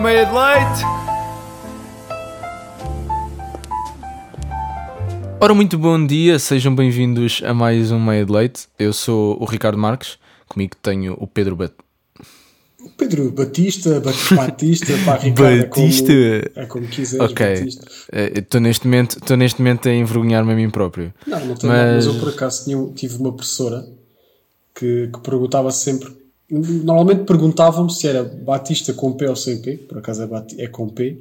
Meia de leite! Ora, muito bom dia, sejam bem-vindos a mais um Meia de Leite. Eu sou o Ricardo Marques, comigo tenho o Pedro Bat... Pedro Batista, Bat- Batista, pá, Ricardo, Batista. É como, é como quiseres, Ok, Batista. estou neste, momento- estou neste momento a envergonhar-me a mim próprio. Não, não nada, Mas- mas eu por acaso tinha, tive uma professora que, que perguntava sempre. Normalmente perguntavam-me se era Batista com P ou sem P, por acaso é, Bati- é com P.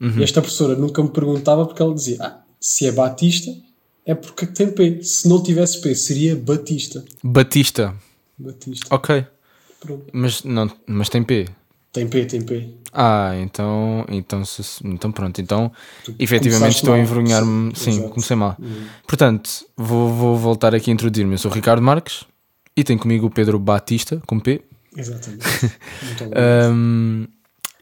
Uhum. E esta professora nunca me perguntava porque ela dizia: ah, se é Batista é porque tem P. Se não tivesse P, seria Batista. Batista, Batista. ok, Pronto. mas, não, mas tem P. Tem P, tem P. Ah, então, então, então pronto, então efetivamente começaste estou a mal. envergonhar-me, Sim, sim, comecei mal. Portanto, vou, vou voltar aqui a introduzir-me. Eu sou o Ricardo Marques e tenho comigo o Pedro Batista, com P. Exatamente. Muito. Um,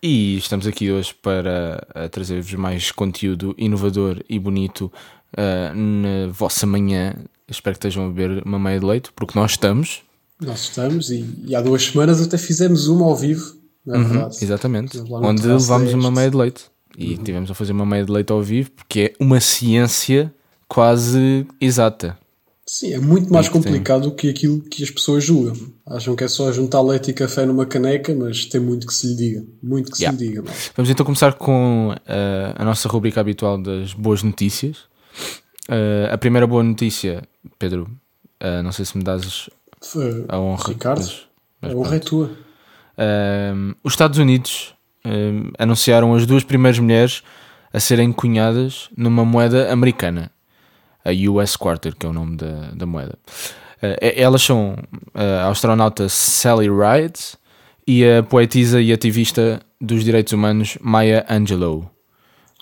e estamos aqui hoje para uh, trazer-vos mais conteúdo inovador e bonito uh, na vossa manhã. Espero que estejam a beber uma meia de leite, porque nós estamos. Nós estamos e, e há duas semanas até fizemos uma ao vivo, não é verdade? Exatamente. Onde levámos uma meia de leite. E tivemos a fazer uma meia de leite ao vivo, porque é uma ciência quase exata. Sim, é muito mais que complicado do que aquilo que as pessoas julgam. Acham que é só juntar leite e café numa caneca, mas tem muito que se lhe diga. Muito que se Yeah. lhe diga. mano. Vamos então começar com uh, a nossa rubrica habitual das boas notícias. Uh, a primeira boa notícia, Pedro, uh, não sei se me dás a honra. Ricardo, mas- mas a honra é tua. Os Estados Unidos anunciaram as duas primeiras mulheres a serem cunhadas numa moeda americana, a US Quarter, que é o nome da, da moeda. Uh, elas são a astronauta Sally Ride e a poetisa e ativista dos direitos humanos Maya Angelou.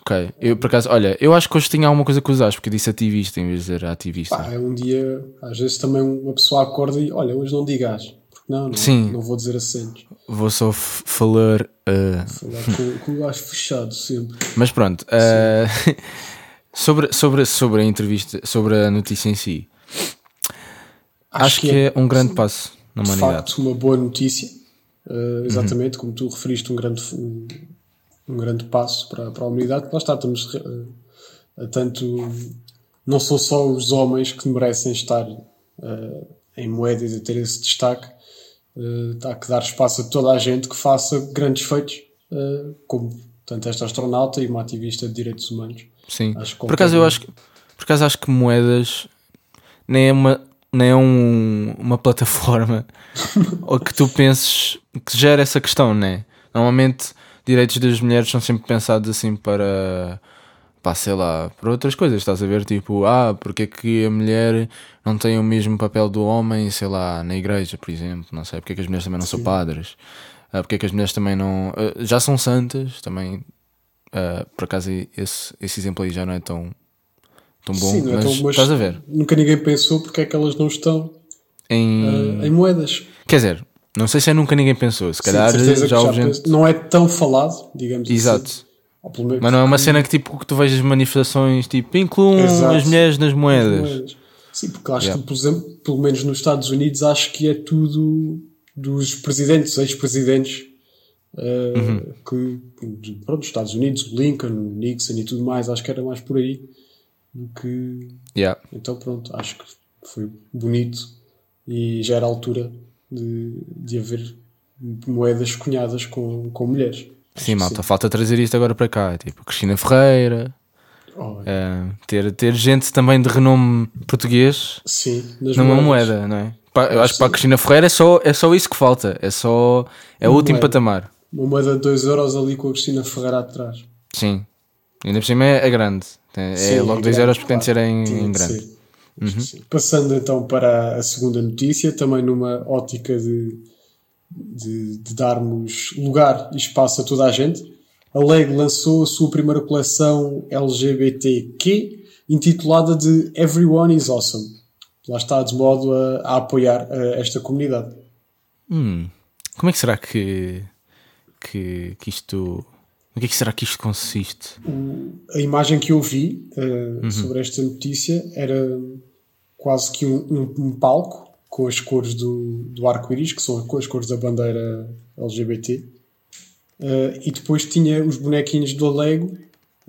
Ok, eu por acaso, olha, eu acho que hoje tinha alguma coisa que usar, porque eu disse ativista em vez de dizer ativista. Pá, é um dia, às vezes também uma pessoa acorda e olha, hoje não digas. Porque não, não, Sim. não vou dizer acentos. Vou só falar. uh, Falar com, com o gajo fechado sempre. Mas pronto, eh, sobre, sobre, sobre a entrevista, sobre a notícia em si, acho, que, é, um grande passo na de humanidade. facto uma boa notícia. Uh, exatamente, Uhum. como tu referiste, um grande, um, um grande passo para, para a humanidade. Lá está, estamos uh, a tanto. Não são só os homens que merecem estar uh, em moedas e ter esse destaque. Uh, há que dar espaço a toda a gente que faça grandes feitos, como tanto esta astronauta e uma ativista de direitos humanos. Sim. Por acaso eu acho que, por acaso acho que moedas nem é uma, nem é um, uma plataforma ou que tu penses que gera essa questão, né? Normalmente direitos das mulheres são sempre pensados assim para pá, sei lá, para outras coisas, estás a ver? Tipo, ah, porque é que a mulher não tem o mesmo papel do homem, sei lá, na igreja, por exemplo, não sei, porque é que as mulheres também não são padres, ah, porque é que as mulheres também não. ah, já são santas, também. ah, por acaso, esse, esse exemplo aí já não é tão, tão bom, Sim, não é mas, tão- mas estás a ver? Nunca ninguém pensou porque é que elas não estão Em, uh, em moedas. Quer dizer, não sei se é nunca ninguém pensou, se Sim, calhar que já houve gente. Não é tão falado, digamos Exato. assim. Menos- Mas não é uma cena que tipo que tu vejas manifestações tipo incluam Exato. as mulheres nas moedas. moedas. Sim, porque acho Yeah. que, por exemplo, pelo menos nos Estados Unidos, acho que é tudo dos presidentes, ex-presidentes, eh, Uhum. que, pronto, os Estados Unidos, o Lincoln, o Nixon e tudo mais, acho que era mais por aí do que. Yeah. Então, pronto, acho que foi bonito e já era a altura de, de haver moedas cunhadas com, com mulheres. Sim, malta, falta trazer isto agora para cá. Tipo, Cristina Ferreira, Oh, eh, ter, ter gente também de renome português sim, numa moedas. moeda, não é? Eu acho que para a Cristina Ferreira é só, é só isso que falta. É só. É o último moeda. patamar. Uma moeda de 2 euros ali com a Cristina Ferreira atrás. Sim. Ainda por cima é, é grande. É, Sim, é logo 2 grande, euros porque tem de ser claro. em, Tinha em de grande. Uhum. Passando então para a segunda notícia, também numa ótica de, de, de darmos lugar e espaço a toda a gente, a LEG lançou a sua primeira coleção LGBTQ intitulada de Everyone is Awesome. Lá está de modo a, a apoiar eh, esta comunidade. Hum, como é que será que, que, que isto. O que é que será que isto consiste? a imagem que eu vi uh, sobre esta notícia era quase que um, um- um palco com as cores do, do arco-íris, que são as cores da bandeira LGBT. Uh, e depois tinha os bonequinhos do Lego,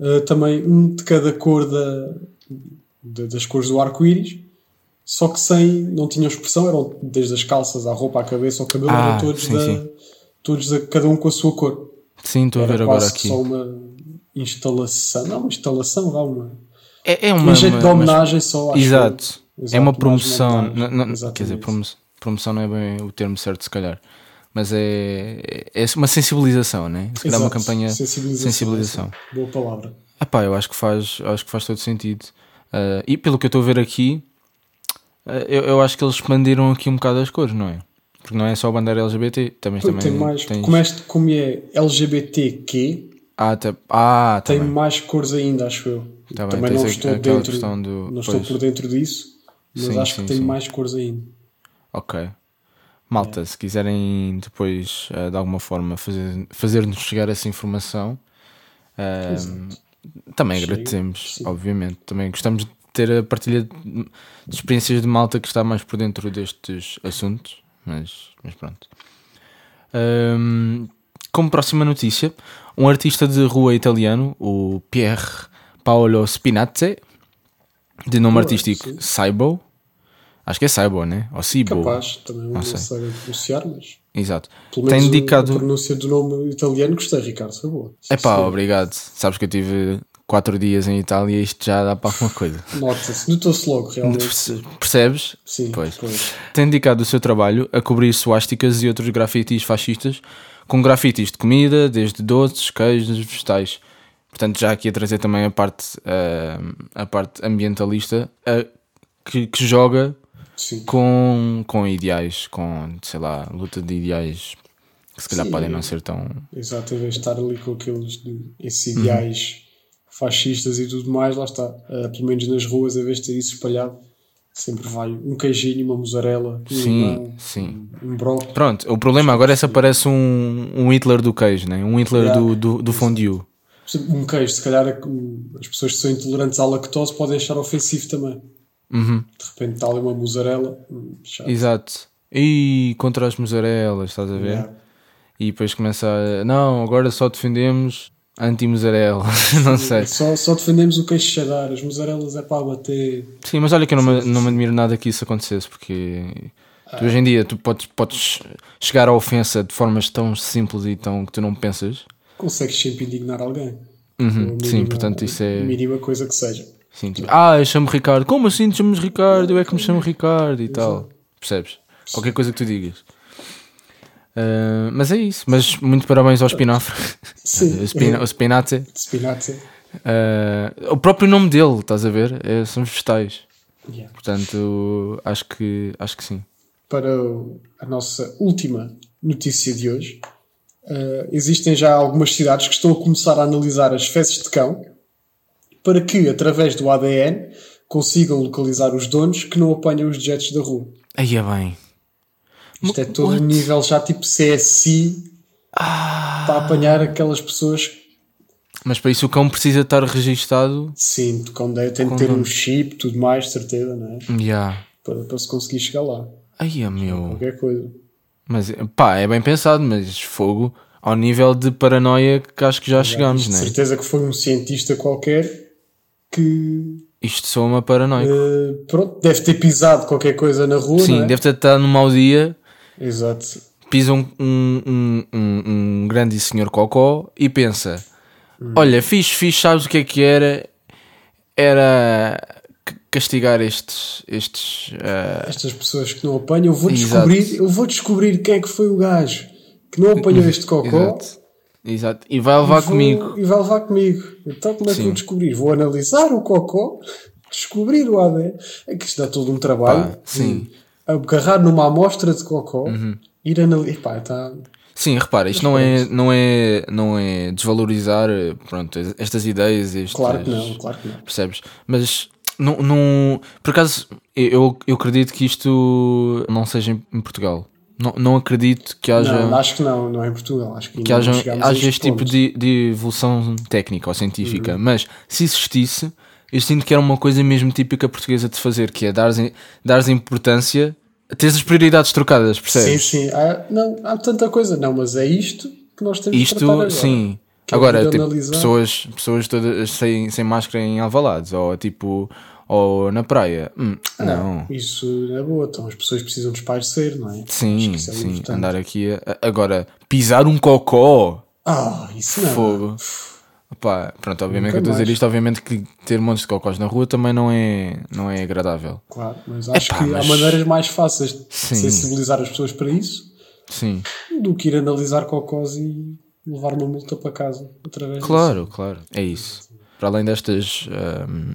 uh, também um de cada cor da, de, das cores do arco-íris, só que sem, não tinham expressão, eram desde as calças à roupa à cabeça ao cabelo, Ah, eram todos, sim, da, sim. todos da- cada um com a sua cor. Sim, estou a ver agora aqui. só uma instalação, não uma instalação, há uma, É, é uma. um jeito uma- de mas- homenagem só. acho Exato. É Exato, uma mais promoção. não- não- quer dizer, promo- promoção não é bem o termo certo, se calhar. Mas é, é uma sensibilização, né? Se calhar uma Exato, campanha sensibilização. sensibilização. Boa palavra. Ah pá, eu acho que faz, acho que faz todo sentido. Ah, e pelo que eu estou a ver aqui, eu, eu acho que eles expandiram aqui um bocado as cores, não é? Porque não é só a bandeira LGBT, também, também tem mais, tens- como, este, como é LGBTQ, Ah, tá, ah, tá tem bem. mais cores ainda, acho eu. Tá bem, Também tens não estou dentro, do- não estou por dentro disso, mas Sim, acho sim, que tem sim. mais cores ainda. Ok. Malta, se quiserem depois ah, de alguma forma fazer- fazer-nos chegar essa informação, ah, também Chega, agradecemos, obviamente. Também gostamos de ter a partilha de, experiências de malta que está mais por dentro destes assuntos, mas, mas pronto. Ahm, como próxima notícia, um artista de rua italiano, o Pier Paolo Spinazzi, de nome Boa, artístico sim. Saibo, acho que é Saibo, né? Ou Sibo. Capaz, também não, sei. sei pronunciar, mas Exato. pelo Tem menos o- dedicado. a pronúncia do nome italiano gostei, Ricardo, foi boa. É pá, obrigado. Sabes que eu tive quatro dias em Itália e isto já dá para alguma coisa. Nota-se, notou-se logo, realmente. Perce- Percebes? Sim, Pois. pois. Tem dedicado o seu trabalho a cobrir suásticas e outros grafitis fascistas, com grafitis de comida, desde doces, queijos, vegetais. Portanto, já aqui a trazer também a parte, ah, a parte ambientalista ah, que, que joga Sim. com, com ideais, com, sei lá, luta de ideais que se calhar Sim, podem não ser tão. Exato, em vez de estar ali com aqueles esses Uhum. Fascistas e tudo mais, lá está. Ah, pelo menos nas ruas, em vez de ter isso espalhado, sempre vai um queijinho, uma mussarela, um Sim, limão, sim. um brócolis. Pronto, o problema agora é se aparece um, um Hitler do queijo, né? um Hitler Yeah. do, do, do fondue. Um queijo, se calhar um, as pessoas que são intolerantes à lactose podem achar ofensivo também. Uhum, De repente está ali uma mussarela. hum, chato. exato. E contra as mussarelas, estás a ver? Yeah. E depois começa a. Não, agora só defendemos anti-mussarela. não sei. Só, só defendemos o queijo cheddar, as mussarelas é para bater. Sim, mas olha que eu não me, não me admiro nada que isso acontecesse, porque tu, hoje em dia tu podes, podes chegar à ofensa de formas tão simples e tão que tu não pensas. Consegues sempre indignar alguém. Uhum, sim, portanto isso é. a mínima coisa que seja. Sim, tipo, ah, eu chamo Ricardo. Como assim te chamas Ricardo? Eu é que me chamo Ricardo e tal. Percebes? Qualquer coisa que tu digas. Ah, mas é isso. Mas muito parabéns ao espinafre. Sim. o spina, o spinazzi. Spinazzi. Ah, o próprio nome dele, estás a ver? É, são vegetais. Yeah. Portanto, acho que, acho que sim. Para a nossa última notícia de hoje, eh, existem já algumas cidades que estão a começar a analisar as fezes de cão para que, através do ADN, consigam localizar os donos que não apanham os dejetos da rua. Aí é bem. Isto é todo What? nível já tipo CSI para apanhar aquelas pessoas Mas para isso o cão precisa estar registado. sim, quando é, tem de Com ter um chip, tudo mais, de certeza, não é? Yeah. Para, para se conseguir chegar lá. Aí é meu. Qualquer coisa. Mas pá, é bem pensado, mas fogo ao nível de paranoia que acho que já chegamos, de né? certeza que foi um cientista qualquer que Isto soa uma paranoico. eh, pronto, deve ter pisado qualquer coisa na rua, Sim, não é? deve ter estado num mau dia, Exato. pisa um, um, um, um, grande senhor cocó e pensa: Hum. Olha, fiz, fiz, sabes o que é que era? Era castigar estes. estes ah, Estas pessoas que não apanham, eu vou Exato. descobrir, eu vou descobrir quem é que foi o gajo que não apanhou este cocó. Exato. Exato. E vai levar e vou- comigo. E vai levar comigo. Então como é que vou descobrir? Vou analisar o cocó, descobrir o ADN. É que isto dá todo um trabalho. Pá, sim. Uhum. Agarrar numa amostra de cocó, ir analisar. Tá... Sim, repara, isto não é, não, é, não é desvalorizar eh, pronto, estas ideias. Estes, Claro que não, claro que não. Percebes? Mas não, não, por acaso eu, eu acredito que isto não seja em Portugal. Não, não acredito que haja, Não, acho que não, não é em Portugal. Acho que, que haja, haja este tipo de, de evolução técnica ou científica. Uhum. Mas se existisse, eu sinto que era uma coisa mesmo típica portuguesa de fazer, que é dares importância, teres as prioridades trocadas, Sim, percebes? sim. Há, não, há tanta coisa. Não, mas é isto que nós temos de tratar Isto, agora. sim. Que é Agora, de tipo, pessoas, pessoas todas sem, sem máscara em alvalados, ou tipo, ou na praia. Hum, Ah, não. Isso é boa, então as pessoas precisam de espairecer, não é? Sim, que é sim. importante. Andar aqui a- Agora, pisar um cocó. Ah, isso não. Fogo. Opá, pronto, obviamente que eu estou a dizer isto, obviamente que ter montes de cocós na rua também não é, não é agradável. Claro, mas acho Epá, que mas- há maneiras mais fáceis de Sim. sensibilizar as pessoas para isso Sim, do que ir analisar cocós e levar uma multa para casa através claro, claro, é isso. Para além destas ahm,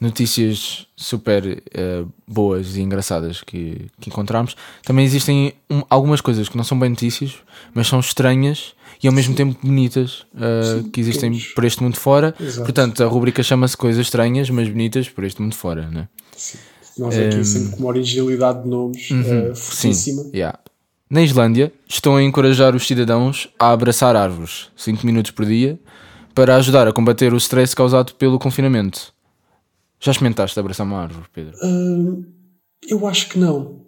notícias super ah, boas e engraçadas que, que encontramos, também existem um- algumas coisas que não são bem notícias, mas são estranhas e ao mesmo tempo bonitas ah, que existem temos. por este mundo fora. Exato. Portanto, a rubrica chama-se Coisas Estranhas, mas Bonitas por este mundo fora, né? disso. Nós aqui sempre com uma originalidade de nomes Uhum. fortíssima. Sim, yeah. Na Islândia, estão a encorajar os cidadãos a abraçar árvores 5 minutos por dia para ajudar a combater o stress causado pelo confinamento. Já experimentaste abraçar uma árvore, Pedro? Hum, eu acho que não.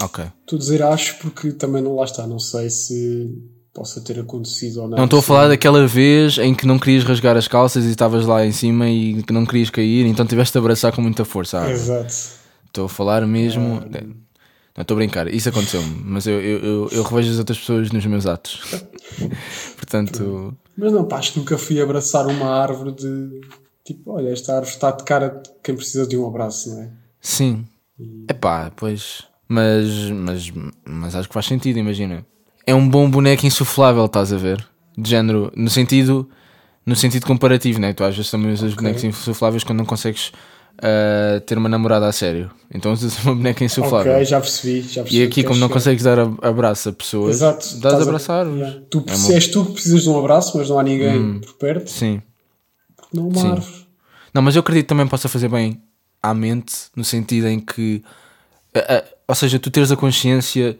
Ok. Estou a dizer acho porque também não lá está. Não sei se possa ter acontecido ou não. Não estou a falar daquela vez em que não querias rasgar as calças e estavas lá em cima e que não querias cair, então tiveste de abraçar com muita força. a árvore. Exato. Estou a falar mesmo. Não estou a brincar, isso aconteceu-me, mas eu, eu, eu, eu revejo as outras pessoas nos meus atos. Portanto, Mas não, pá, acho que nunca fui abraçar uma árvore de tipo, olha, esta árvore está de cara de quem precisa de um abraço, não é? sim. Epá, pois. Mas, mas, mas acho que faz sentido, imagina. É um bom boneco insuflável, estás a ver? De género, no sentido, no sentido comparativo, né? Tu às vezes também usas bonecos insufláveis quando não consegues ah, ter uma namorada a sério. Então usas uma boneca insuflável. Ok, já percebi, já percebi. E aqui, como queres não chegar. consegues dar abraço a pessoas, Exato, dás a abraçar. Yeah. Tu, É uma- és tu que precisas de um abraço, mas não há ninguém por perto, Sim. não uma Sim. árvore. Não, mas eu acredito que também possa fazer bem à mente, no sentido em que, a- a- ou seja, tu teres a consciência,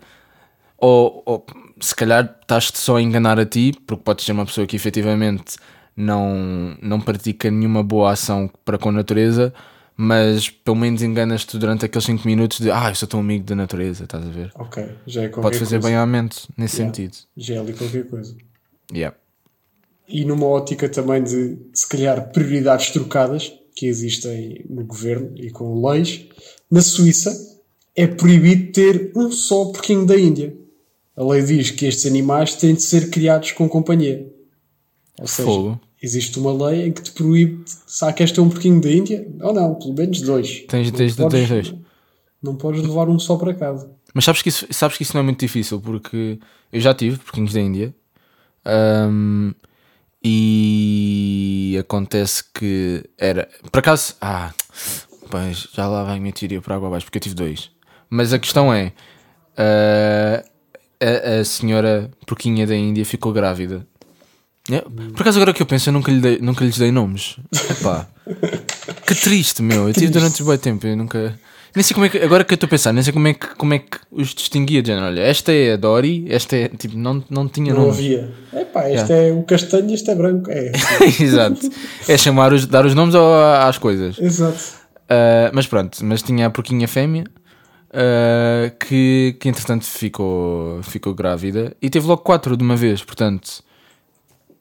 ou, ou se calhar estás-te só a enganar a ti, porque podes ser uma pessoa que efetivamente não, não pratica nenhuma boa ação para com a natureza, mas pelo menos enganas-te durante aqueles 5 minutos de ah, eu sou tão amigo da natureza, estás a ver? Ok, já é qualquer Pode fazer coisa. bem à mente nesse Yeah. sentido. Já é ali qualquer coisa. Yeah. E numa ótica também de, se calhar, prioridades trocadas que existem no governo e com leis, na Suíça é proibido ter um só porquinho da Índia. A lei diz que estes animais têm de ser criados com companhia. Ou seja, Fogo. existe uma lei em que te proíbe, que este é um porquinho da Índia? Ou não, pelo menos dois. Tens, Não tens, podes- tens dois. Não podes levar um só para casa. Mas sabes que, isso, sabes que isso não é muito difícil, porque eu já tive porquinhos da Índia ahm, e acontece que era. Por acaso. Ah, pois já lá vai a minha teoria por água abaixo, porque eu tive dois. Mas a questão é: ah, a, a senhora porquinha da Índia ficou grávida. É, Por acaso, agora que eu penso, eu nunca, lhe dei, nunca lhes dei nomes. Epá, que triste, meu. Eu tive durante um bom tempo, eu nunca. Nem sei como é que. Agora que eu estou a pensar, nem sei como é que, como é que os distinguia. De género, olha, esta é a Dory, esta é. Tipo, não, não tinha Não nomes. havia. Epá, este é o castanho e este é branco. É. Exato. É chamar os, dar os nomes ao- às coisas. Exato. Ah, mas pronto, mas tinha a porquinha fêmea ah, que, que entretanto ficou, ficou grávida e teve logo quatro de uma vez, portanto.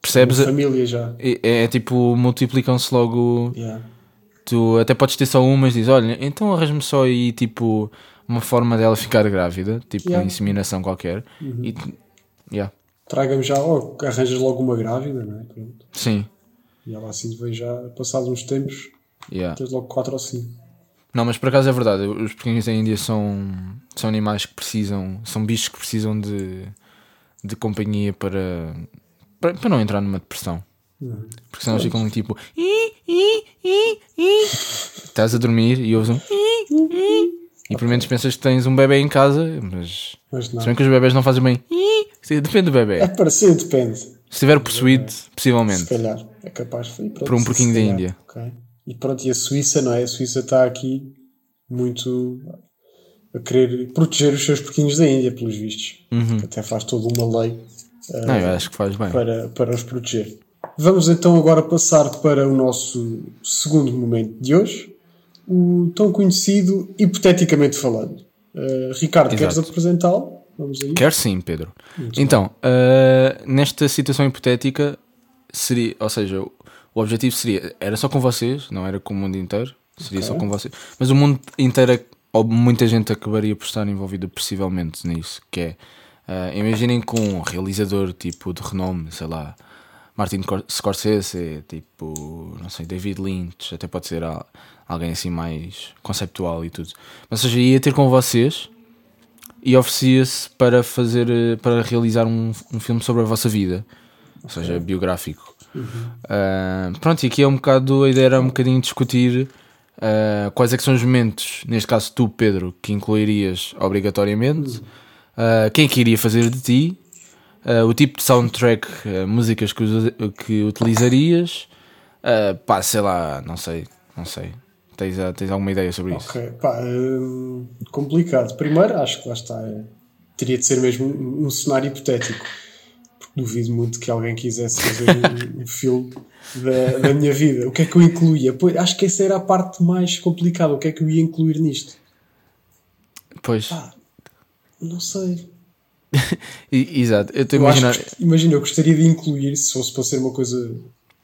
Percebes? Família já. É, é tipo, multiplicam-se logo. Yeah. Tu até podes ter só uma, mas dizes: Olha, então arranja-me só aí tipo uma forma dela ficar grávida, tipo Yeah. uma inseminação qualquer. E, yeah. Traga-me já, oh, arranjas logo uma grávida, não é? Pronto. Sim, E ela assim vem já, passados uns tempos, yeah. tens logo 4 ou 5. Não, mas por acaso é verdade, os pequenos da Índia são, são animais que precisam, são bichos que precisam de, de companhia para, para, para não entrar numa depressão. Porque senão ficam tipo. "Ih, ih, ih, ih". Estás a dormir e ouves um. E por menos pensas que tens um bebê em casa, mas. Mas não. Se bem que os bebés não fazem bem. Depende do É bebê. parecido, depende. Se Se estiver possuído, possivelmente. calhar. É capaz. E pronto, Por um se porquinho da. Índia. Ok. E pronto, e a Suíça, não é? A Suíça está aqui muito a querer proteger os seus porquinhos da Índia, pelos vistos. Uhum. Até faz toda uma lei Não, eu acho que faz bem. para, para os proteger. Vamos então agora passar para o nosso segundo momento de hoje, o tão conhecido hipoteticamente falando. Uh, Ricardo, queres Exato. apresentá-lo? Vamos a isso? Quer sim, Pedro. Muito Então, ah, nesta situação hipotética, seria, ou seja, o objetivo seria, era só com vocês, não era com o mundo inteiro, seria só Ok. com vocês, mas o mundo inteiro, é- ou muita gente acabaria por estar envolvida possivelmente nisso, que é, ah, imaginem com um realizador tipo de renome, sei lá, Martin Cor- Scorsese, tipo, não sei, David Lynch, até pode ser al- alguém assim mais conceptual e tudo. Mas, ou seja, ia ter com vocês e oferecia-se para fazer, eh, para realizar um, um filme sobre a vossa vida, ou seja, biográfico. Ah, pronto, e aqui é um bocado, a ideia era um bocadinho discutir ah, quais é que são os momentos, neste caso tu, Pedro, que incluirias obrigatoriamente, ah, quem é que iria fazer de ti, ah, o tipo de soundtrack, músicas que, que utilizarias, ah, pá, sei lá, não sei, não sei. Tens, tens alguma ideia sobre isso? Ok, pá, complicado. Primeiro, acho que lá está. teria de ser mesmo um cenário hipotético. Duvido muito que alguém quisesse fazer um, filme da, da minha vida. O que é que eu incluía? Pois, acho que essa era a parte mais complicada. O que é que eu ia incluir nisto? Pois, Não sei. Exato, eu estou a imaginar. imagina, eu gostaria de incluir, se fosse para ser uma coisa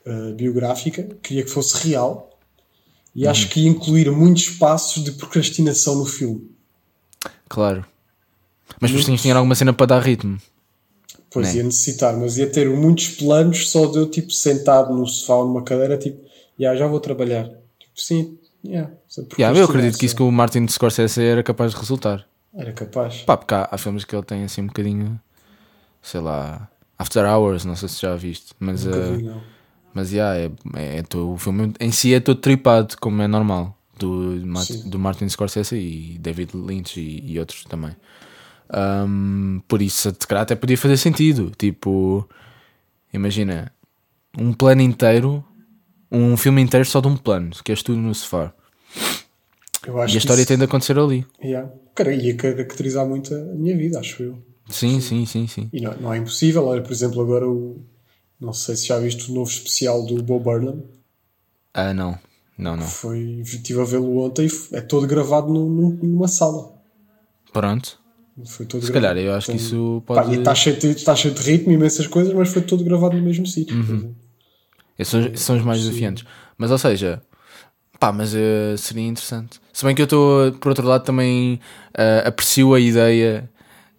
uh, biográfica, queria que fosse real. E acho que ia incluir muitos passos de procrastinação no filme. Claro. Mas depois tinhas alguma cena para dar ritmo. Pois Né? ia necessitar, mas ia ter muitos planos só de eu tipo sentado no sofá ou numa cadeira, tipo, "Ya, já vou trabalhar. Tipo, sim, yeah, Yeah, eu acredito que isso com o Martin Scorsese era capaz de resultar. Era capaz. Pá, porque há, há filmes que ele tem assim um bocadinho, sei lá, After Hours, não sei se já viste, mas, Nunca eh, vi, não. mas yeah, é, é, é o filme em si é todo tripado, como é normal, do, Sim. do Martin Scorsese e David Lynch e, e outros também. Ahm, por isso, se calhar até podia fazer sentido. Tipo, imagina, um plano inteiro, um filme inteiro só de um plano, que és tudo no sofá. Eu acho E a história isso, tem de acontecer ali. yeah. Cara, ia caracterizar muito a minha vida, acho eu. Sim, sim, sim, sim. E não, não é impossível. Olha, por exemplo, agora o. Não sei se já viste o novo especial do Bob Burnham. Ah, não. Não, não. Foi, estive a vê-lo ontem e é todo gravado num- num- numa sala. Pronto. Foi todo Se gravado. calhar eu acho que Então, isso Pá, pode. e está cheio, de- está cheio de ritmo, imensas coisas, mas foi todo gravado no mesmo sítio. Uhum. Esses são, esses são os mais desafiantes. Mas, ou seja, pá, mas eh, seria interessante. Se bem que eu estou, por outro lado, também eh, aprecio a ideia,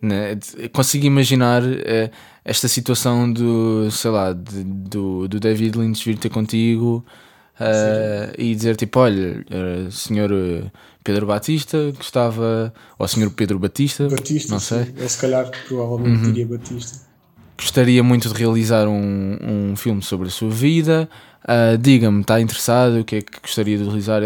né, consigo imaginar eh, esta situação do, sei lá, de- do, do David Lynch vir ter contigo eh, e dizer tipo: olha, eh, senhor eh, Pedro Batista, gostava, ou senhor Pedro Batista, Batista, não sei. Uhum. sim. Ele se calhar provavelmente diria Batista. gostaria muito de realizar um, um filme sobre a sua vida. Ah, Diga-me, está interessado? O que é que gostaria de realizar?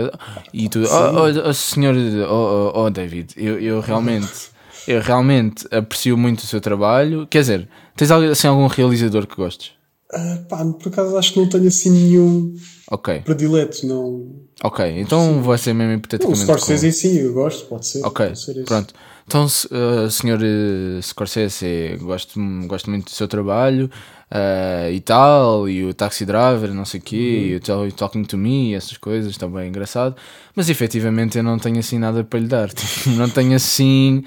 E tu, oh, oh, oh, senhor, oh, oh, oh, David, eu, eu realmente, eu realmente aprecio muito o seu trabalho. Quer dizer, tens assim, algum realizador que gostes? Ah, pá, por acaso acho que não tenho assim nenhum Ok, predileto. Não... ok, então vai ser mesmo O hipoteticamente. Scorsese em si, eu gosto, pode ser. Ok, pode ser pronto. Então, uh, senhor uh, Scorsese, gosto, gosto muito do seu trabalho uh, e tal, e o Taxi Driver, não sei o quê, Uhum. e o Talking to Me, essas coisas, também engraçado. Mas efetivamente eu não tenho assim nada para lhe dar. Não tenho assim.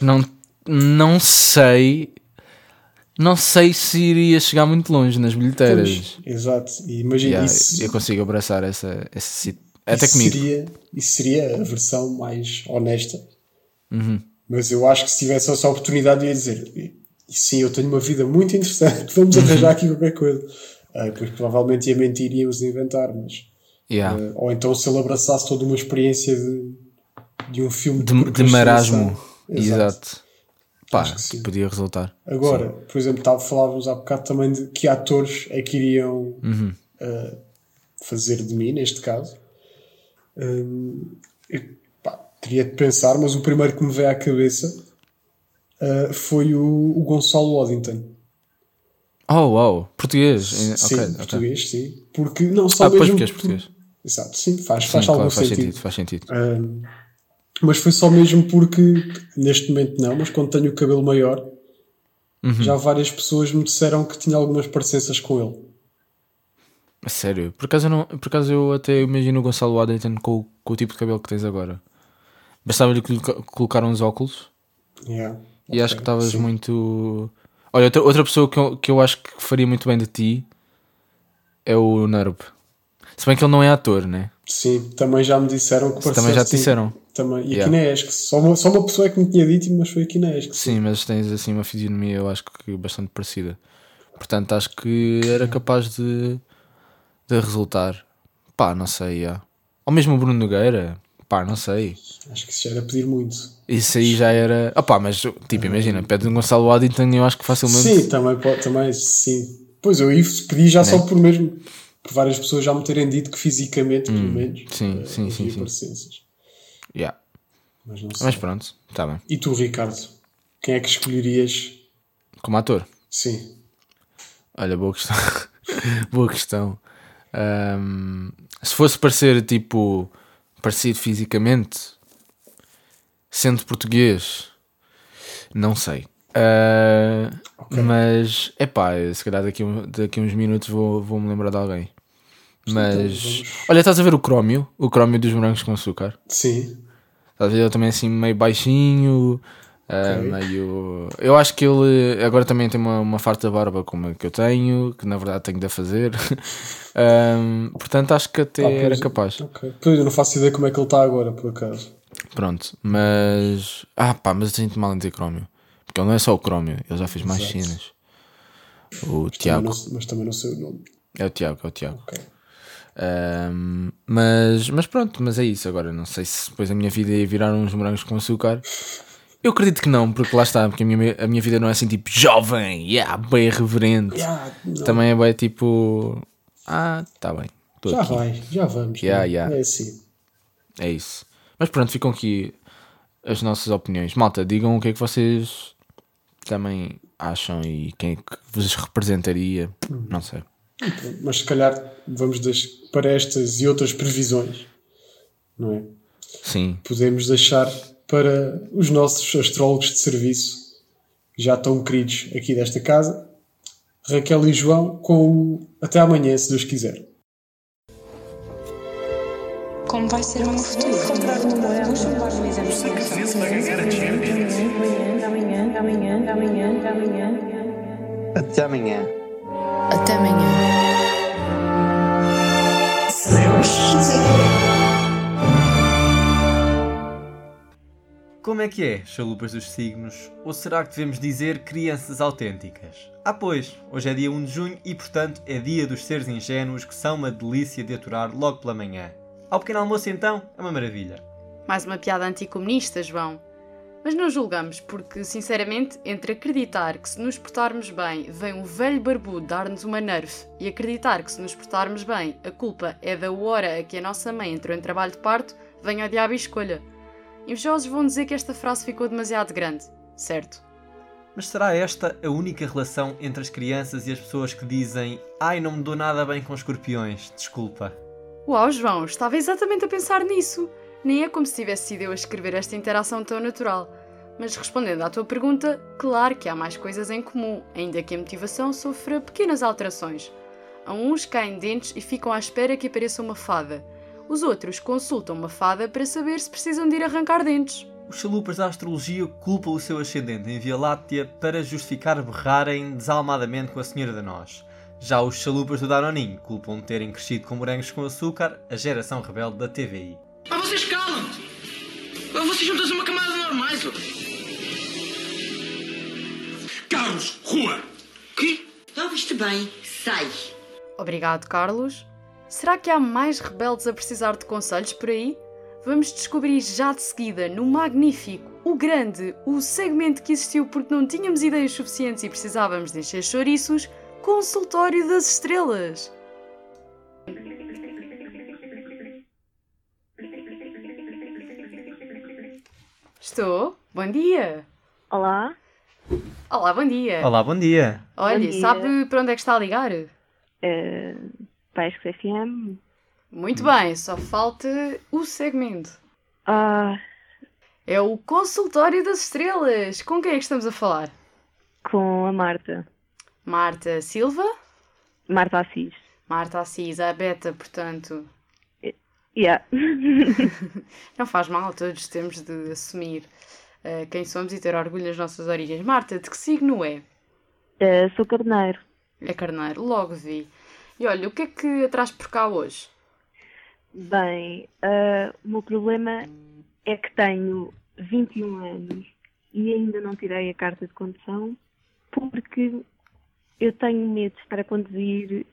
Não, não sei. Não sei se iria chegar muito longe nas bilheteiras. Pois, exato. E imagina Yeah, isso. eu consigo abraçar essa, essa sit- Até isso comigo. Seria, isso seria a versão mais honesta. Uhum. Mas eu acho que se tivesse essa oportunidade, eu ia dizer: "E- e sim, eu tenho uma vida muito interessante, vamos Uhum. arranjar aqui qualquer coisa. Ah, depois provavelmente ia mentir e íamos inventar, mas. Yeah. ah, ou então se ele abraçasse toda uma experiência de, de um filme de, de procrastinação. marasmo. Exato. Exato. Pá, sim. podia resultar. Agora, por exemplo, estava, falávamos há bocado também de que atores é que iriam Uhum. uh, fazer de mim, neste caso. Um, eu, pá, teria de pensar, mas o primeiro que me veio à cabeça uh, foi o, o Gonçalo Waddington. Oh, uau, português. Sim, ok, ok. português, sim. Porque não só Ah, pois mesmo. porque és português. Exato, sim, faz, Sim, faz claro, algum faz sentido. sentido, faz sentido. Um, mas foi só mesmo porque, neste momento não, mas quando tenho o cabelo maior, Uhum. já várias pessoas me disseram que tinha algumas parecenças com ele. A Sério, por acaso, eu não, por acaso eu até imagino o Gonçalo Waddington com, o- com o tipo de cabelo que tens agora. Bastava-lhe coloca- colocar uns óculos Yeah. E acho Ok, que estavas muito. Olha, outra, outra pessoa que eu, que eu acho que faria muito bem de ti é o Nerb. Se bem que ele não é ator, né? Sim, também já me disseram que Também já te sim. disseram. Também. E Yeah. aqui na ESC. Só uma, só uma pessoa é que me tinha dito, mas foi aqui na ESC. Sim, mas tens assim uma fisionomia, eu acho que bastante parecida. Portanto, acho que era capaz de, de resultar. Pá, não sei. já. Ou mesmo o Bruno Nogueira. Pá, não sei. Acho que isso já era pedir muito. Isso aí já era. Ah, pá, mas tipo, imagina, pede um Gonçalo Waddington eu acho que facilmente. Sim, também pode, também, sim. Pois eu isso pedi já só por mesmo por várias pessoas já me terem dito que fisicamente, pelo menos, Hum, sim, eh, sim, sim, sim. Yeah. Mas não sei. Mas pronto, está bem. E tu, Ricardo? Quem é que escolherias? Como ator. Sim. Olha, boa questão. boa questão. Ahm, se fosse parecer tipo parecido fisicamente, sendo português, não sei. Ah, Mas é pá, se calhar daqui, daqui uns minutos vou, vou me lembrar de alguém. Mas vamos- olha, estás a ver o Crómio? O Crómio dos morangos com açúcar. Sim. Estás a ver ele também assim meio baixinho, ah, Ok. meio. Eu acho que ele agora também tem uma, uma farta barba como a que eu tenho, que na verdade tenho de a fazer. Portanto, acho que até Ah, pois- era capaz. Ok. Pois eu não faço ideia como é que ele está agora, por acaso. Pronto, mas. Ah, pá, mas eu sinto mal em dizer Crómio. Porque ele não é só o Crómio, ele já fez mais Exato. cenas. O Também Tiago. não, mas também não sei o nome. É o Tiago, é o Tiago. Ok. Ahm, mas, mas pronto, mas é isso. Agora não sei se depois a minha vida ia virar uns morangos com açúcar. Eu acredito que não, porque lá está, porque a minha, a minha vida não é assim tipo jovem, yeah, bem reverente. Yeah. Também é bem tipo. Ah, tá bem, já aqui. vai, já vamos. Yeah, né? yeah. É assim. É isso. Mas pronto, ficam aqui as nossas opiniões. Malta, digam o que é que vocês também acham e quem é que vos representaria. Não sei. Mas se calhar vamos para estas e outras previsões, não é? Sim, Podemos deixar para os nossos astrólogos de serviço, já tão queridos aqui desta casa, Raquel e João, com o até amanhã, se Deus quiser. Como vai ser o meu futuro? Até amanhã. Até amanhã. Como é que é, chalupas dos signos? Ou será que devemos dizer crianças autênticas? Ah pois, hoje é dia 1 de junho e portanto é dia dos seres ingênuos que são uma delícia de aturar logo pela manhã. Ao pequeno almoço então, é uma maravilha. Mais uma piada anticomunista, João. Mas não julgamos, porque, sinceramente, entre acreditar que se nos portarmos bem vem um velho barbudo dar-nos uma nerf e acreditar que se nos portarmos bem a culpa é da hora a que a nossa mãe entrou em trabalho de parto, venha ao diabo e escolha. Invejosos vão dizer que esta frase ficou demasiado grande, certo? Mas será esta a única relação entre as crianças e as pessoas que dizem Ai, não me dou nada bem com escorpiões, desculpa? Uau, João, estava exatamente a pensar nisso. Nem é como se tivesse sido eu a escrever esta interação tão natural. Mas respondendo à tua pergunta, claro que há mais coisas em comum, ainda que a motivação sofra pequenas alterações. A uns caem dentes e ficam à espera que apareça uma fada. Os outros consultam uma fada para saber se precisam de ir arrancar dentes. Os chalupas da astrologia culpam o seu ascendente em Via Láctea para justificar berrarem desalmadamente com a Senhora da Nós. Já os chalupas do Danoninho culpam de terem crescido com morangos com açúcar a geração rebelde da TVI. Mas vocês calam-se! Vocês juntam-se uma camada de normais! ó. Carlos, rua! Que? Ouviste bem? Sai. Obrigado, Carlos. Será que há mais rebeldes a precisar de conselhos por aí? Vamos descobrir já de seguida no magnífico, o grande, o segmento que existiu porque não tínhamos ideias suficientes e precisávamos de encher chouriços, Consultório das Estrelas. Estou? Bom dia! Olá, Olá, bom dia! Olá, bom dia! Olha, Bom dia. sabe para onde é que está a ligar? uh, Paisco FM. Muito bem, só falta o segmento. Ah, É o Consultório das Estrelas. Com quem é que estamos a falar? com a Marta. Marta Silva? Marta Assis. Marta Assis, a Beta, portanto. Yeah. Não faz mal, todos temos de assumir. uh, quem somos e ter orgulho nas nossas origens. Marta, de que signo é? Uh, sou carneiro. É carneiro, logo vi. E olha, o que é que traz por cá hoje? Bem, uh, o meu problema é que tenho 21 anos e ainda não tirei a carta de condução porque eu tenho medo de estar a conduzir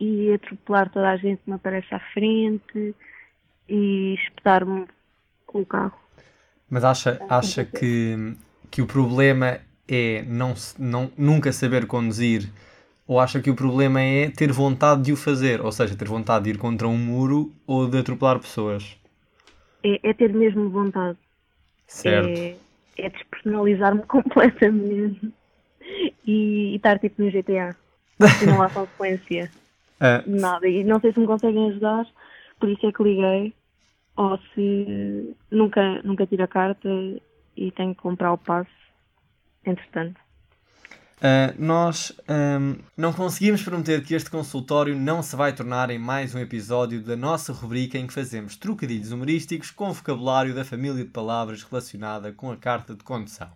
e atropelar toda a gente que me aparece à frente e espetar-me com o carro. Mas acha, acha que, que o problema é não, não, nunca saber conduzir ou acha que o problema é ter vontade de o fazer? Ou seja, ter vontade de ir contra um muro ou de atropelar pessoas? É, é ter mesmo vontade. Certo. É, é despersonalizar-me completamente e, e estar tipo no GTA. E não há consequência. Ah, Nada. E não sei se me conseguem ajudar, por isso é que liguei. Ou se nunca, nunca tiro a carta e tenho que comprar o passe, entretanto. Uh, nós um, não conseguimos prometer que este consultório não se vai tornar em mais um episódio da nossa rubrica em que fazemos trocadilhos humorísticos com vocabulário da família de palavras relacionada com a carta de condução.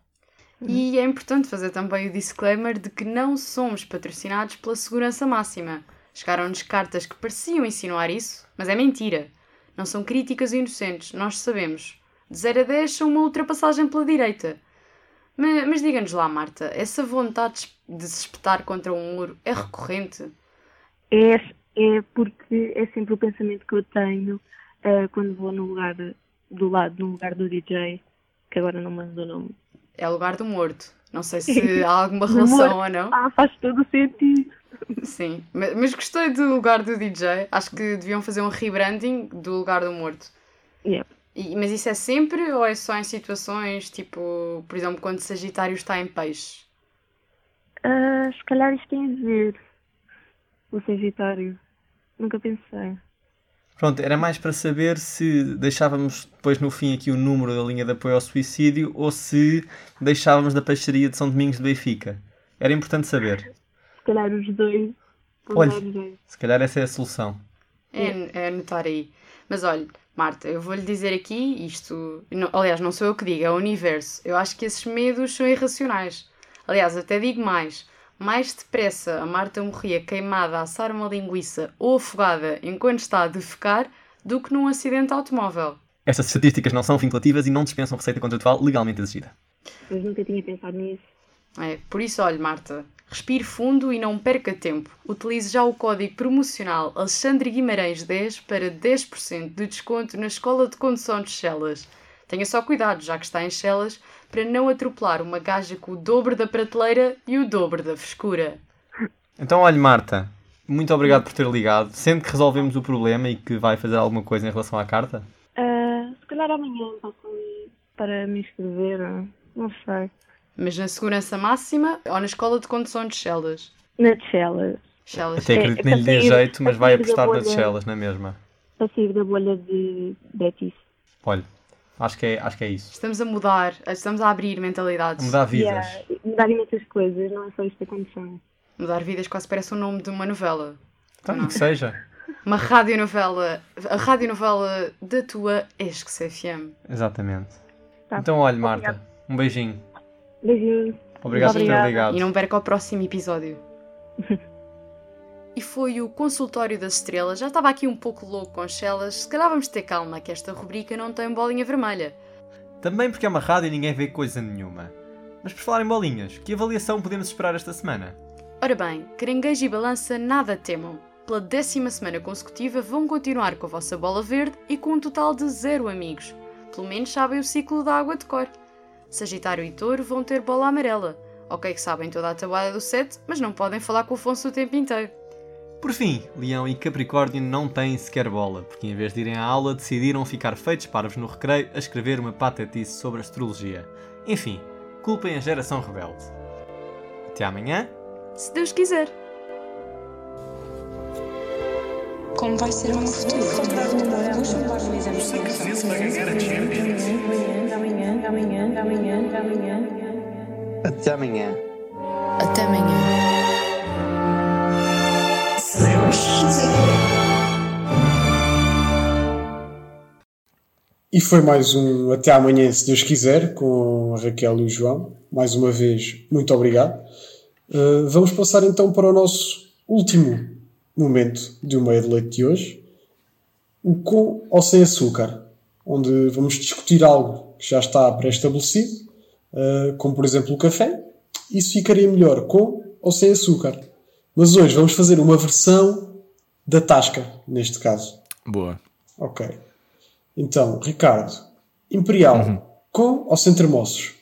E é importante fazer também o disclaimer de que não somos patrocinados pela segurança máxima. Chegaram-nos cartas que pareciam insinuar isso, mas é mentira. Não são críticas inocentes, nós sabemos. De 0 a 10 são uma ultrapassagem pela direita. Mas, mas diga-nos lá, Marta, essa vontade de se espetar contra um muro é recorrente? É, é porque é sempre o pensamento que eu tenho uh, quando vou no lugar do lado, no lugar do DJ, que agora não mando o nome. É o lugar do morto. Não sei se há alguma relação ou não. Ah, faz todo o sentido. Sim, mas, mas gostei do lugar do DJ. Acho que deviam fazer um rebranding do lugar do morto. Yeah. E, mas isso é sempre ou é só em situações tipo, por exemplo, quando Sagitário está em peixe? Uh, se calhar isto tem a ver. O Sagitário. Nunca pensei. Pronto, era mais para saber se deixávamos depois no fim aqui o número da linha de apoio ao suicídio ou se deixávamos da peixaria de São Domingos de Benfica. Era importante saber. Se calhar os dois. Olha, se calhar essa é a solução. É, é anotar aí. Mas olha, Marta, eu vou-lhe dizer aqui isto. Não, aliás, não sou eu que digo, é o universo. Eu acho que esses medos são irracionais. Aliás, até digo mais. Mais depressa a Marta morria queimada a assar uma linguiça ou afogada enquanto está a defecar do que num acidente automóvel. Essas estatísticas não são vinculativas e não dispensam receita contratual legalmente exigida. Mas nunca tinha pensado nisso. É, por isso, olha, Marta, respire fundo e não perca tempo. Utilize já o código promocional Alexandre Guimarães 10 para 10% de desconto na Escola de Condução de Chelas. Tenha só cuidado, já que está em Chelas, para não atropelar uma gaja com o dobro da prateleira e o dobro da frescura. Então, olha, Marta, muito obrigado por ter ligado. Sendo que resolvemos o problema e que vai fazer alguma coisa em relação à carta? Uh, se calhar amanhã para me inscrever, não sei. Mas na segurança máxima ou na escola de condução de Chelas? Na de Chelas. Chelas. Até acredito que nem lhe dê jeito, mas vai apostar nas Chelas, na mesma. Para sair da bolha de Betis. Olha, acho que, é, acho que é isso. Estamos a mudar, estamos a abrir mentalidades. A mudar vidas. Yeah, mudar imensas coisas, não é só isto a condição. Mudar vidas quase parece o nome de uma novela. Então, que seja. Uma radionovela, a radionovela da tua ex-FM. Exatamente. Tá. Então, olha, Marta, Obrigado. um beijinho. Beijinho. Obrigado por ter ligado. E não perca o próximo episódio. e foi o consultório das estrelas. Já estava aqui um pouco louco com as celas. Se calhar vamos ter calma, que esta rubrica não tem bolinha vermelha. Também porque é uma rádio e ninguém vê coisa nenhuma. Mas por falar em bolinhas, que avaliação podemos esperar esta semana? Ora bem, caranguejo e balança nada temam. Pela décima semana consecutiva vão continuar com a vossa bola verde e com um total de zero amigos. Pelo menos sabem o ciclo da água de cor. Sagitário e Touro vão ter bola amarela. Ok que sabem toda a tabuada do set, mas não podem falar com o Afonso o tempo inteiro. Por fim, Leão e Capricórnio não têm sequer bola, porque em vez de irem à aula decidiram ficar feitos parvos no recreio a escrever uma patetice sobre astrologia. Enfim, culpem a geração rebelde. Até amanhã. Se Deus quiser. Como vai ser o meu futuro? Amanhã, amanhã, amanhã, amanhã. Até amanhã. Até amanhã. E foi mais um até amanhã, se Deus quiser, com a Raquel e o João. Mais uma vez, muito obrigado. Uh, vamos passar então para o nosso último momento de uma meio de leite de hoje, o com ou sem açúcar, onde vamos discutir algo que já está pré-estabelecido, uh, como por exemplo o café. Isso ficaria melhor com ou sem açúcar. Mas hoje vamos fazer uma versão da tasca, neste caso. Boa. Ok. Então, Ricardo, Imperial, Uhum. com ou sem termossos?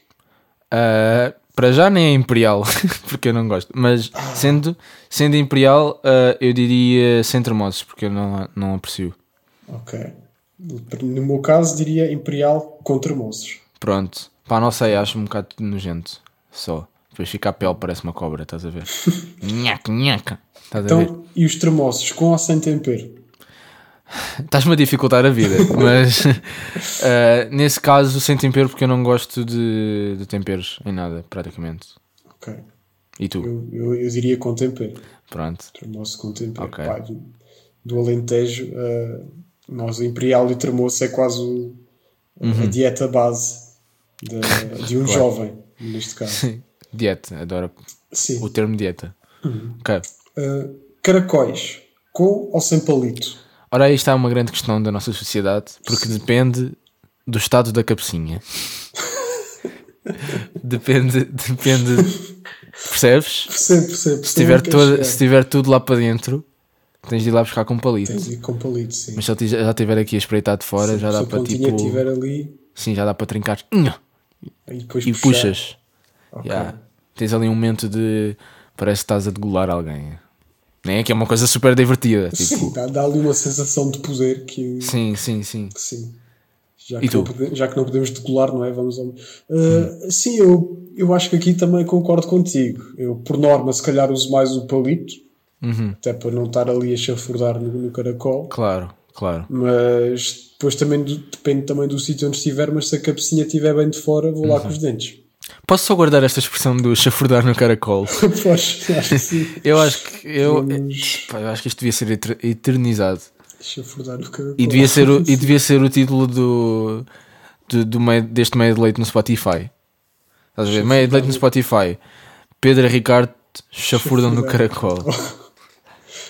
Uh, para já nem é Imperial, porque eu não gosto. Mas sendo, sendo Imperial, uh, eu diria sem termossos, porque eu não, não aprecio. Ok. No meu caso, diria Imperial com termossos. Pronto. Pá, não sei, acho um bocado nojento. Só. Depois fica a pele, parece uma cobra, estás a ver? nhaca, nhaca. Estás a ver? Então, e os termossos, com ou sem tempero? Estás-me a dificultar a vida, mas uh, nesse caso sem tempero, porque eu não gosto de, de temperos em nada, praticamente. Ok. E tu? Eu, eu, eu diria com tempero. Pronto. Termoço com tempero. Ok. Pá, do, do Alentejo, uh, nós, o Imperial e o termoço é quase o- a dieta base de, de um Uhum. Claro. jovem, neste caso. Sim. Dieta, adoro Sim. o termo dieta. Ok. Uh, caracóis, com ou sem palito? Ora, aí está uma grande questão da nossa sociedade, porque depende do estado da cabecinha. depende, depende. Percebes? Percebo, percebo. Se tiver, toda, se tiver tudo lá para dentro, tens de ir lá buscar com palito. Tens de ir com palito, sim. Mas se ele já estiver aqui a espreitar de fora, já se dá para tipo. estiver ali Sim, já dá para trincar. E E puxas. Ok. Já. Tens ali um momento de. Parece que estás a degolar alguém. Né? Que é uma coisa super divertida. Sim, Tipo, dá, dá ali uma sensação de poder que sim, sim, sim. sim. Já que, não já que não podemos decolar, não é? Vamos ao... Uh, Sim, eu, eu acho que aqui também concordo contigo. Eu, por norma, se calhar uso mais o palito, Uhum. até para não estar ali a chafurdar no, no caracol. Claro, claro. Mas depois também do- depende também do sítio onde estiver, mas se a cabecinha estiver bem de fora, vou lá Uhum. com os dentes. Posso só guardar esta expressão do chafurdar no caracol? Pois, acho que sim. Eu acho que eu, Vamos pá, eu acho que isto devia ser eter- eternizado. chafurdar o caracol. E devia ser o, e devia ser o título do, do, do meio, deste meio de leite no Spotify. Estás a ver? Meio de leite no Spotify. Pedro e Ricardo chafurdam no caracol.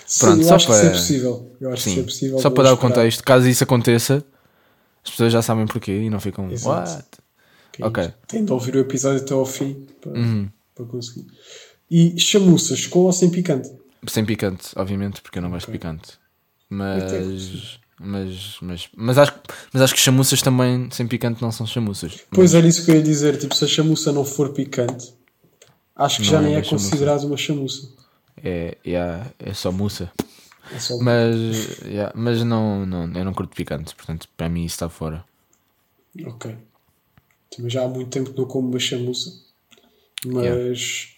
Sim, Pronto, eu só é para- é Sim. possível. Só para dar o contexto, caso isso aconteça, as pessoas já sabem porquê e não ficam. Exato. What? Que é Ok. isto. Tem de ouvir o episódio até ao fim para, Uhum. para conseguir. E chamuças, com ou sem picante? Sem picante, obviamente, porque eu não gosto de Ok. picante. Mas. Mas, mas, mas, acho, mas acho que chamuças também sem picante não são chamuças. Pois era isso que eu ia dizer. Tipo, se a chamuça não for picante, acho que Não já é nem é chamuça. considerado uma chamuça. É, é, é só muça. É só Mas, yeah, mas não, não, eu não curto picante, portanto, para mim isso está fora. Ok. Também já há muito tempo que não como uma chamuça, mas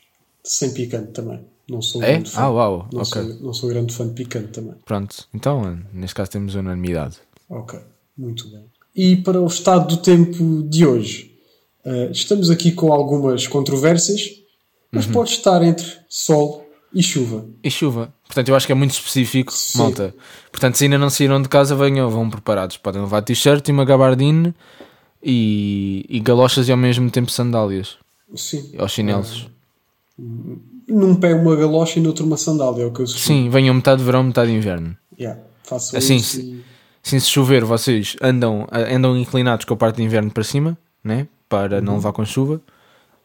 sem picante também. Não sou É? grande fã. Ah, uau, não, ok. sou, não sou grande fã de picante também. Pronto, então, neste caso temos unanimidade. Ok, muito bem. E para o estado do tempo de hoje, eh, estamos aqui com algumas controvérsias, mas Uhum. pode estar entre sol e chuva. E chuva. Portanto, eu acho que é muito específico, Sim. malta. Portanto, se ainda não saíram de casa, venham, vão preparados. Podem levar t-shirt e uma gabardine e, e galochas e ao mesmo tempo sandálias. Sim. Aos chinelos. Num pé uma galocha e no outro uma sandália, é o que eu sugiro. Sim, venham metade de verão, metade de inverno. Yeah, façam Assim, se- e- Sim, se chover, vocês andam, andam inclinados com a parte de inverno para cima, né? Para não levar com chuva.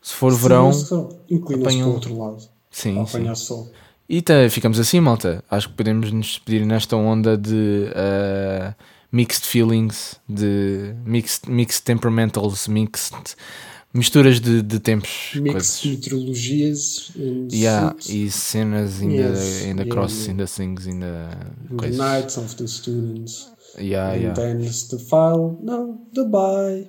Se for verão, Sim, só Inclina-se para o outro lado. sim, Para sim. apanhar sol. E tá, ficamos assim, malta. Acho que podemos nos despedir nesta onda de uh, mixed feelings, de mixed, mixed temperamentals, mixed misturas de, de tempos, Mix coisas. meteorologias and Yeah, suits e cenas in Yes, the, in the yeah, crosses, yeah. in the things, in the the nights of the students. Yeah, and yeah. then the file. No, the bye.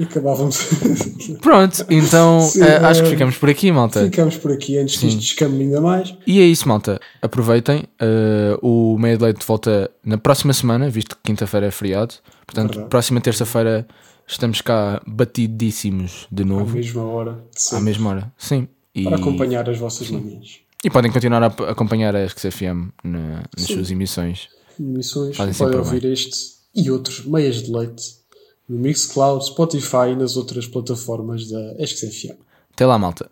E acabávamos. Pronto, então Sim, uh, acho que eh, ficamos por aqui, malta. Ficamos por aqui antes Sim. disto descambe ainda mais. E é isso, malta. Aproveitem. uh, o Meia de Leite volta na próxima semana, visto que quinta-feira é feriado. Portanto, Verdade. próxima terça-feira estamos cá batidíssimos de À novo. mesma hora. de À mesma hora. Sim. E, Para acompanhar as vossas manhãs. e podem continuar a acompanhar a XFM na- nas Sim. suas emissões. Emissões. Podem ouvir bem. este e outros meias de leite no Mixcloud, Spotify e nas outras plataformas da ESC-FM. Até lá, malta.